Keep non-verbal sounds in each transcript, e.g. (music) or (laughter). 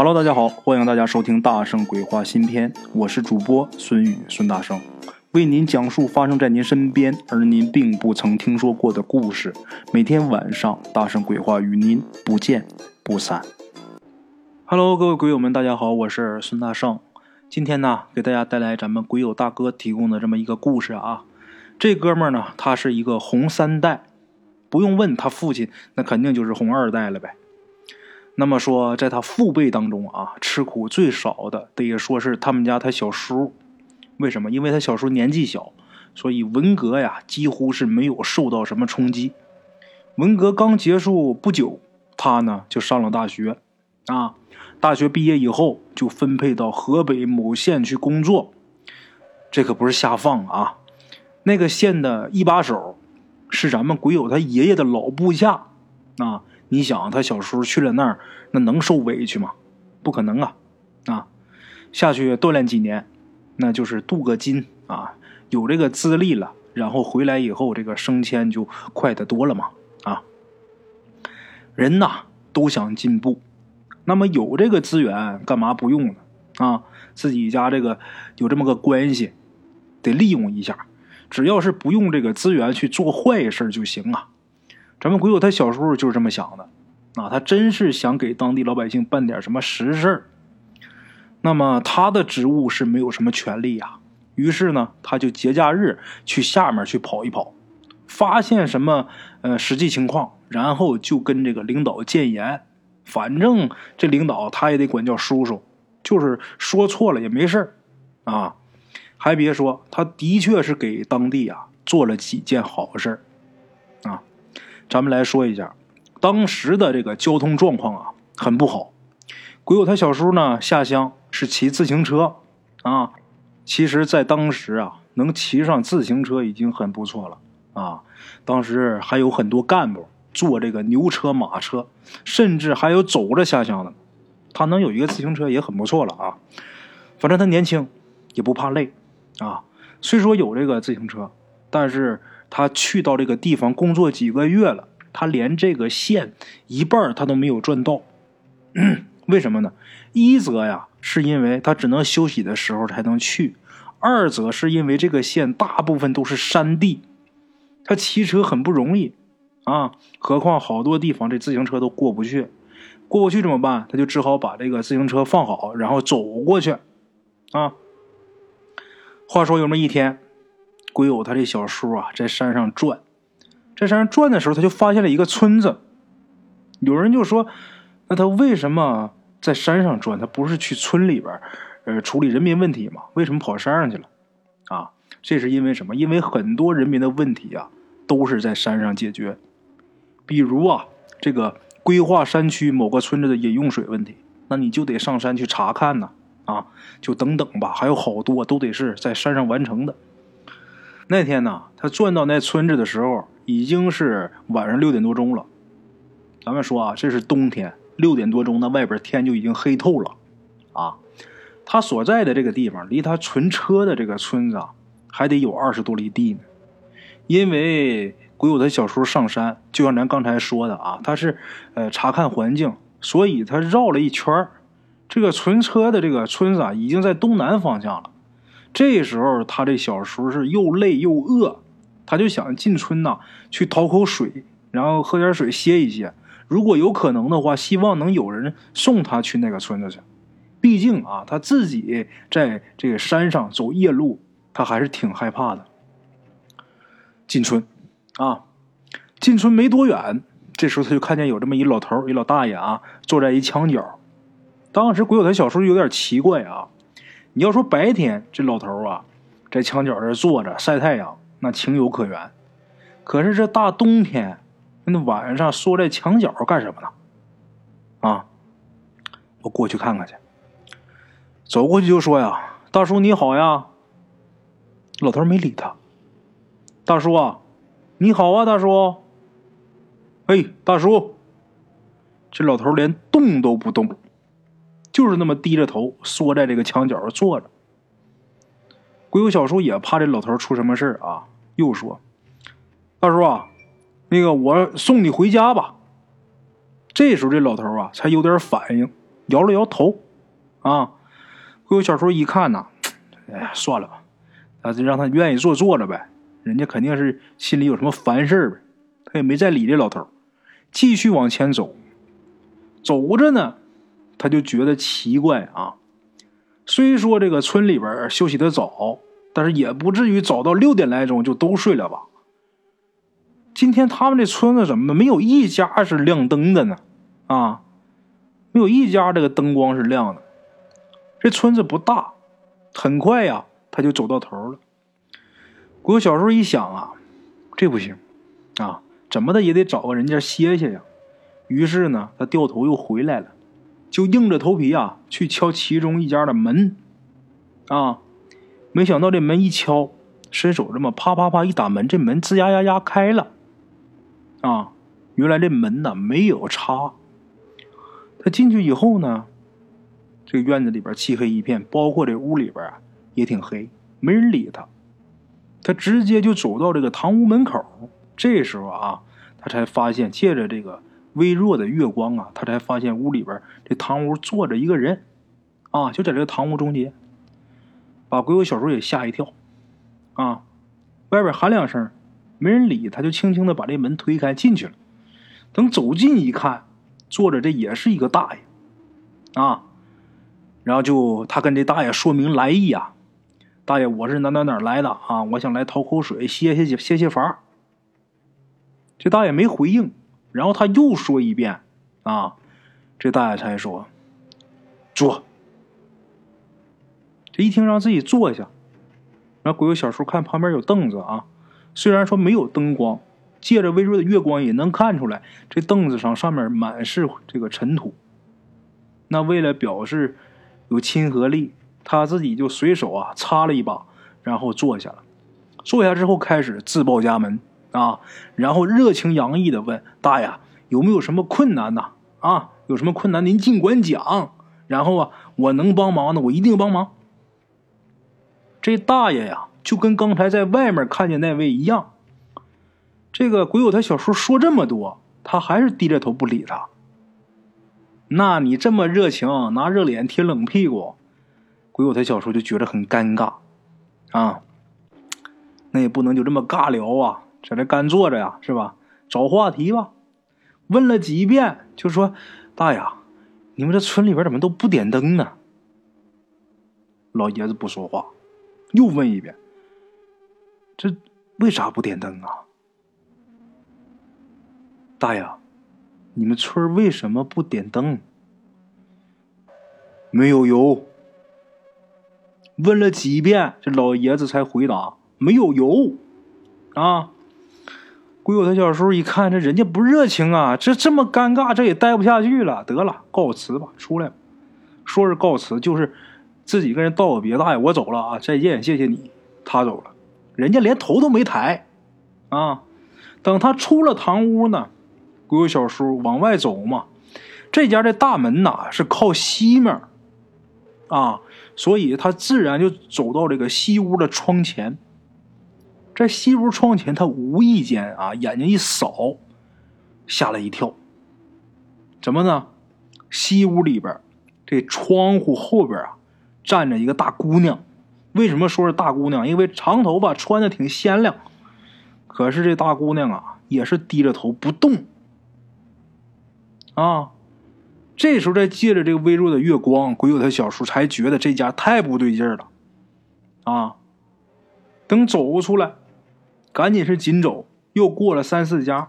Hello，大家好，欢迎大家收听《大圣鬼话》新篇，我是主播孙宇孙大圣，为您讲述发生在您身边而您并不曾听说过的故事。每天晚上，《大圣鬼话》与您不见不散。Hello，各位鬼友们，大家好，我是孙大圣。今天呢，给大家带来咱们鬼友大哥提供的这么一个故事啊。这哥们儿呢，他是一个红三代，不用问他父亲，那肯定就是红二代了呗。那么说，在他父辈当中啊，吃苦最少的得也说是他们家他小叔。为什么？因为他小叔年纪小，所以文革呀几乎是没有受到什么冲击。文革刚结束不久，他呢就上了大学，啊，大学毕业以后就分配到河北某县去工作。这可不是瞎放啊，那个县的一把手是咱们鬼友他爷爷的老部下，啊。你想，他小叔去了那儿，那能受委屈吗？不可能啊！啊，下去锻炼几年，那就是镀个金啊，有这个资历了，然后回来以后，这个升迁就快得多了嘛！啊，人呐都想进步，那么有这个资源，干嘛不用呢？啊，自己家这个有这么个关系，得利用一下，只要是不用这个资源去做坏事就行啊。咱们鬼友他小时候就是这么想的，啊，他真是想给当地老百姓办点什么实事。那么他的职务是没有什么权利呀，于是呢，他就节假日去下面去跑一跑，发现什么呃实际情况，然后就跟这个领导建言。反正这领导他也得管叫叔叔，就是说错了也没事啊。还别说，他的确是给当地啊做了几件好事儿。咱们来说一下，当时的这个交通状况啊，很不好。鬼友他小叔呢下乡是骑自行车啊，其实，在当时啊，能骑上自行车已经很不错了啊。当时还有很多干部坐这个牛车、马车，甚至还有走着下乡的。他能有一个自行车也很不错了啊。反正他年轻，也不怕累啊。虽说有这个自行车，但是。他去到这个地方工作几个月了，他连这个线一半他都没有赚到，(clears throat) 为什么呢？一则呀，是因为他只能休息的时候才能去；二则是因为这个县大部分都是山地，他骑车很不容易啊。何况好多地方这自行车都过不去，过不去怎么办？他就只好把这个自行车放好，然后走过去啊。话说有那么一天。鬼友他这小叔啊，在山上转，在山上转的时候，他就发现了一个村子。有人就说：“那他为什么在山上转？他不是去村里边呃，处理人民问题吗？为什么跑山上去了？”啊，这是因为什么？因为很多人民的问题啊，都是在山上解决。比如啊，这个规划山区某个村子的饮用水问题，那你就得上山去查看呢。啊，就等等吧，还有好多都得是在山上完成的。那天呢，他转到那村子的时候，已经是晚上六点多钟了。咱们说啊，这是冬天，六点多钟，那外边天就已经黑透了。啊，他所在的这个地方，离他存车的这个村子啊还得有二十多里地呢。因为鬼友他小时候上山，就像咱刚才说的啊，他是呃查看环境，所以他绕了一圈这个存车的这个村子啊，已经在东南方向了。这时候，他这小叔是又累又饿，他就想进村呐，去讨口水，然后喝点水歇一歇。如果有可能的话，希望能有人送他去那个村子去。毕竟啊，他自己在这个山上走夜路，他还是挺害怕的。进村，啊，进村没多远，这时候他就看见有这么一老头一老大爷啊，坐在一墙角。当时鬼友他小叔有点奇怪啊。你要说白天这老头啊，在墙角这坐着晒太阳，那情有可原。可是这大冬天，那晚上缩在墙角干什么呢？啊，我过去看看去。走过去就说呀：“大叔你好呀。”老头没理他。大叔啊，你好啊，大叔。哎，大叔。这老头连动都不动。就是那么低着头缩在这个墙角坐着。鬼友小叔也怕这老头出什么事啊，又说：“大叔啊，那个我送你回家吧。”这时候这老头啊才有点反应，摇了摇头，啊，鬼友小叔一看呐，哎呀，算了吧，那就让他愿意坐坐着呗，人家肯定是心里有什么烦事呗，他也没再理这老头，继续往前走，走着呢，他就觉得奇怪啊，虽说这个村里边休息的早，但是也不至于早到六点来钟就都睡了吧。今天他们这村子怎么没有一家是亮灯的呢？啊，没有一家这个灯光是亮的。这村子不大，很快呀，他就走到头了。我小时候一想啊，这不行啊，怎么的也得找个人家歇歇呀。于是呢，他掉头又回来了，就硬着头皮啊去敲其中一家的门。啊，没想到这门一敲，伸手这么啪啪啪一打门，这门吱呀呀呀开了。啊，原来这门呢没有插。他进去以后呢，这个院子里边漆黑一片，包括这屋里边啊也挺黑，没人理他。他直接就走到这个堂屋门口。这时候啊，他才发现，借着这个微弱的月光啊，他才发现屋里边这堂屋坐着一个人，啊，就在这个堂屋中间，把鬼友小时候也吓一跳。啊，外边喊两声。没人理他，就轻轻的把这门推开进去了。等走近一看，坐着这也是一个大爷，啊，然后就他跟这大爷说明来意啊，大爷我是哪哪哪来的啊，我想来讨口水歇歇歇歇乏。这大爷没回应，然后他又说一遍，啊，这大爷才说坐。这一听让自己坐下，然后鬼友小叔看旁边有凳子啊。虽然说没有灯光，借着微弱的月光也能看出来，这凳子上上面满是这个尘土。那为了表示有亲和力，他自己就随手啊擦了一把，然后坐下了。坐下之后开始自报家门啊，然后热情洋溢的问大爷有没有什么困难呢？啊，有什么困难您尽管讲，然后啊我能帮忙的我一定帮忙。这大爷呀。就跟刚才在外面看见那位一样，这个鬼友他小叔说这么多，他还是低着头不理他。那你这么热情，拿热脸贴冷屁股，鬼友他小叔就觉得很尴尬啊。那也不能就这么尬聊啊，在这干坐着呀，是吧？找话题吧。问了几遍，就说：“大爷，你们这村里边怎么都不点灯呢？”老爷子不说话，又问一遍。这为啥不点灯啊？大爷，你们村为什么不点灯？没有油。问了几遍，这老爷子才回答：没有油。啊！鬼友他小时候一看，这人家不热情啊，这这么尴尬，这也待不下去了。得了，告辞吧，出来吧。说是告辞，就是自己跟人道个别。大爷，我走了啊，再见，谢谢你。他走了。人家连头都没抬，啊！等他出了堂屋呢，鬼友小叔往外走嘛。这家的大门呐是靠西面，啊，所以他自然就走到这个西屋的窗前。在西屋窗前，他无意间啊，眼睛一扫，吓了一跳。怎么呢？西屋里边，这窗户后边啊，站着一个大姑娘。为什么说是大姑娘？因为长头发，穿的挺鲜亮。可是这大姑娘啊，也是低着头不动。啊，这时候再借着这个微弱的月光，鬼友他小叔才觉得这家太不对劲了。啊，等走出来，赶紧是紧走。又过了三四家，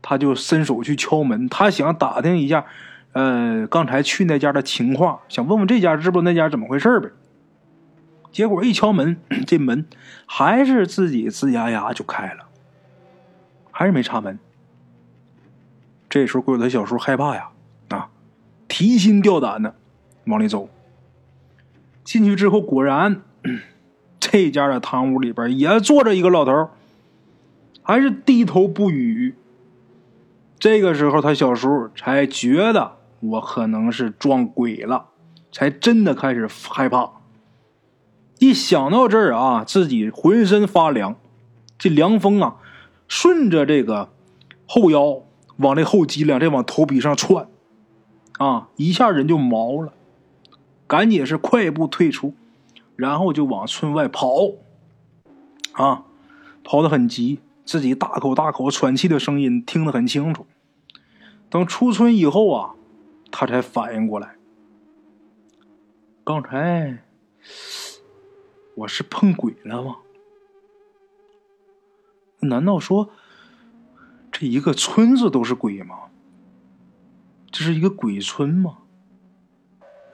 他就伸手去敲门，他想打听一下，呃，刚才去那家的情况，想问问这家知不那家怎么回事呗。结果一敲门，(clears throat) 这门还是自己吱呀呀就开了，还是没插门。这时候，鬼友他小叔害怕呀，啊，提心吊胆的往里走。进去之后，果然 (clears throat) 这家的堂屋里边也坐着一个老头，还是低头不语。这个时候，他小叔才觉得我可能是撞鬼了，才真的开始害怕。一想到这儿啊，自己浑身发凉，这凉风啊，顺着这个后腰往这后脊梁，这往头皮上窜，啊，一下人就毛了，赶紧是快步退出，然后就往村外跑，啊，跑得很急，自己大口大口喘气的声音听得很清楚。等出村以后啊，他才反应过来，刚才我是碰鬼了吗？难道说这一个村子都是鬼吗？这是一个鬼村吗？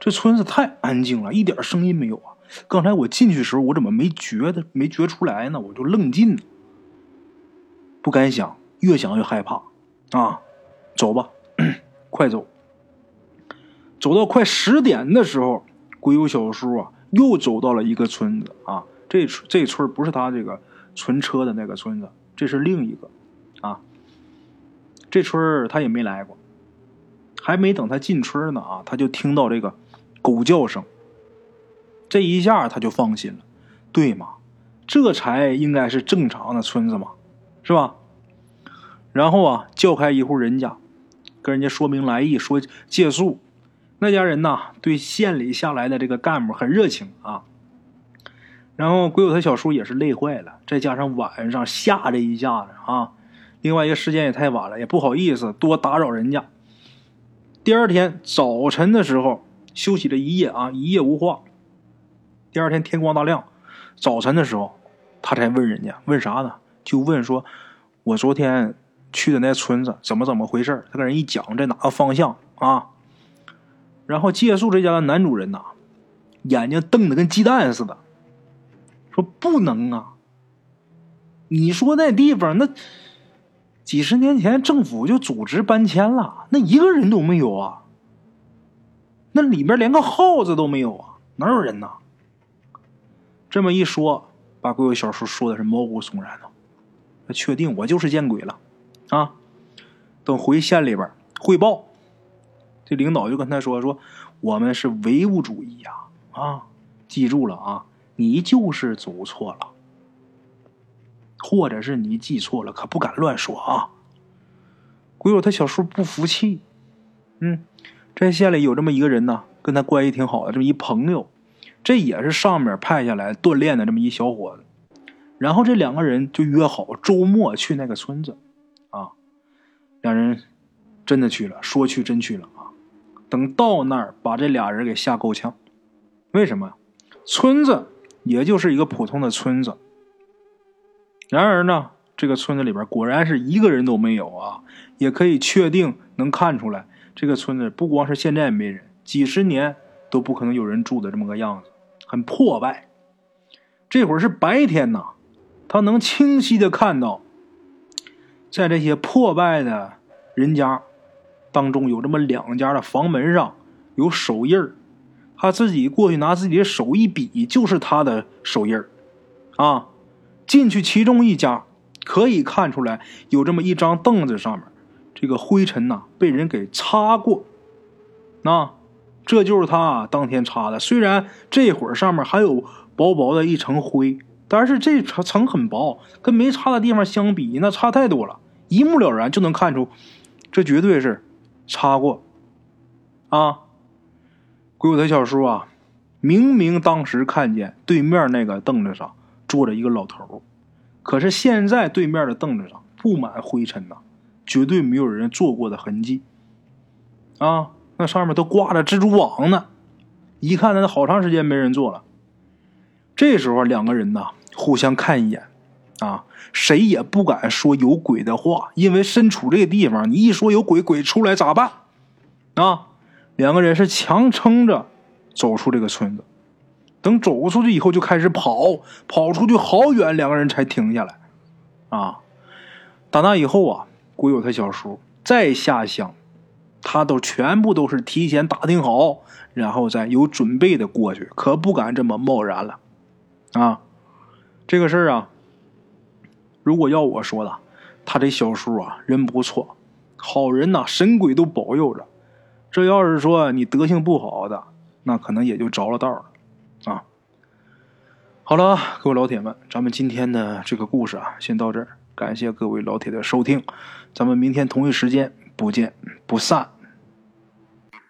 这村子太安静了，一点声音没有啊！刚才我进去的时候，我怎么没觉得没觉出来呢？我就愣进，不敢想，越想越害怕啊！走吧，(clears throat) 快走！走到快十点的时候，鬼友小叔啊，又走到了一个村子啊。这这村不是他这个存车的那个村子，这是另一个啊。这村他也没来过。还没等他进村呢啊，他就听到这个狗叫声。这一下他就放心了，对嘛？这才应该是正常的村子嘛，是吧？然后啊，叫开一户人家，跟人家说明来意，说借宿。那家人呐，对县里下来的这个干部很热情啊。然后鬼友他小叔也是累坏了，再加上晚上吓这一下子啊，另外一个时间也太晚了，也不好意思多打扰人家。第二天早晨的时候，休息了一夜啊，一夜无话。第二天天光大亮，早晨的时候，他才问人家问啥呢？就问说：“我昨天去的那村子怎么怎么回事？”他跟人一讲，在哪个方向啊？然后借宿这家的男主人呐，眼睛瞪得跟鸡蛋似的，说：“不能啊！你说那地方那……”几十年前，政府就组织搬迁了，那一个人都没有啊！那里面连个耗子都没有啊，哪有人呢？这么一说，把鬼友小叔说的是毛骨悚然的。他确定我就是见鬼了啊！等回县里边汇报，这领导就跟他说：“说我们是唯物主义呀，啊，记住了啊，你就是走错了。”或者是你记错了，可不敢乱说啊！鬼友他小叔不服气，嗯，在县里有这么一个人呢，跟他关系挺好的，这么一朋友，这也是上面派下来锻炼的这么一小伙子。然后这两个人就约好周末去那个村子，啊，两人真的去了，说去真去了啊！等到那儿，把这俩人给吓够呛。为什么？村子也就是一个普通的村子。然而呢，这个村子里边果然是一个人都没有啊！也可以确定能看出来，这个村子不光是现在没人，几十年都不可能有人住的这么个样子，很破败。这会儿是白天呐，他能清晰的看到，在这些破败的人家当中，有这么两家的房门上有手印儿，他自己过去拿自己的手一比，就是他的手印儿，啊。进去，其中一家可以看出来有这么一张凳子，上面这个灰尘呐被人给擦过，那这就是他当天擦的。虽然这会儿上面还有薄薄的一层灰，但是这层层很薄，跟没擦的地方相比，那差太多了，一目了然就能看出，这绝对是擦过啊。鬼谷他小叔啊，明明当时看见对面那个凳子上。坐着一个老头可是现在对面的凳子上布满灰尘呐，绝对没有人坐过的痕迹啊！那上面都挂着蜘蛛网呢，一看那好长时间没人坐了。这时候两个人呢互相看一眼啊，谁也不敢说有鬼的话，因为身处这个地方，你一说有鬼，鬼出来咋办啊？两个人是强撑着走出这个村子。等走出去以后，就开始跑，跑出去好远，两个人才停下来。啊，打那以后啊，鬼友他小叔再下乡，他都全部都是提前打听好，然后再有准备的过去，可不敢这么贸然了。啊，这个事儿啊，如果要我说的，他这小叔啊，人不错，好人呐，神鬼都保佑着。这要是说你德行不好的，那可能也就着了道了。啊，好了，各位老铁们，咱们今天的这个故事啊，先到这儿。感谢各位老铁的收听，咱们明天同一时间不见不散。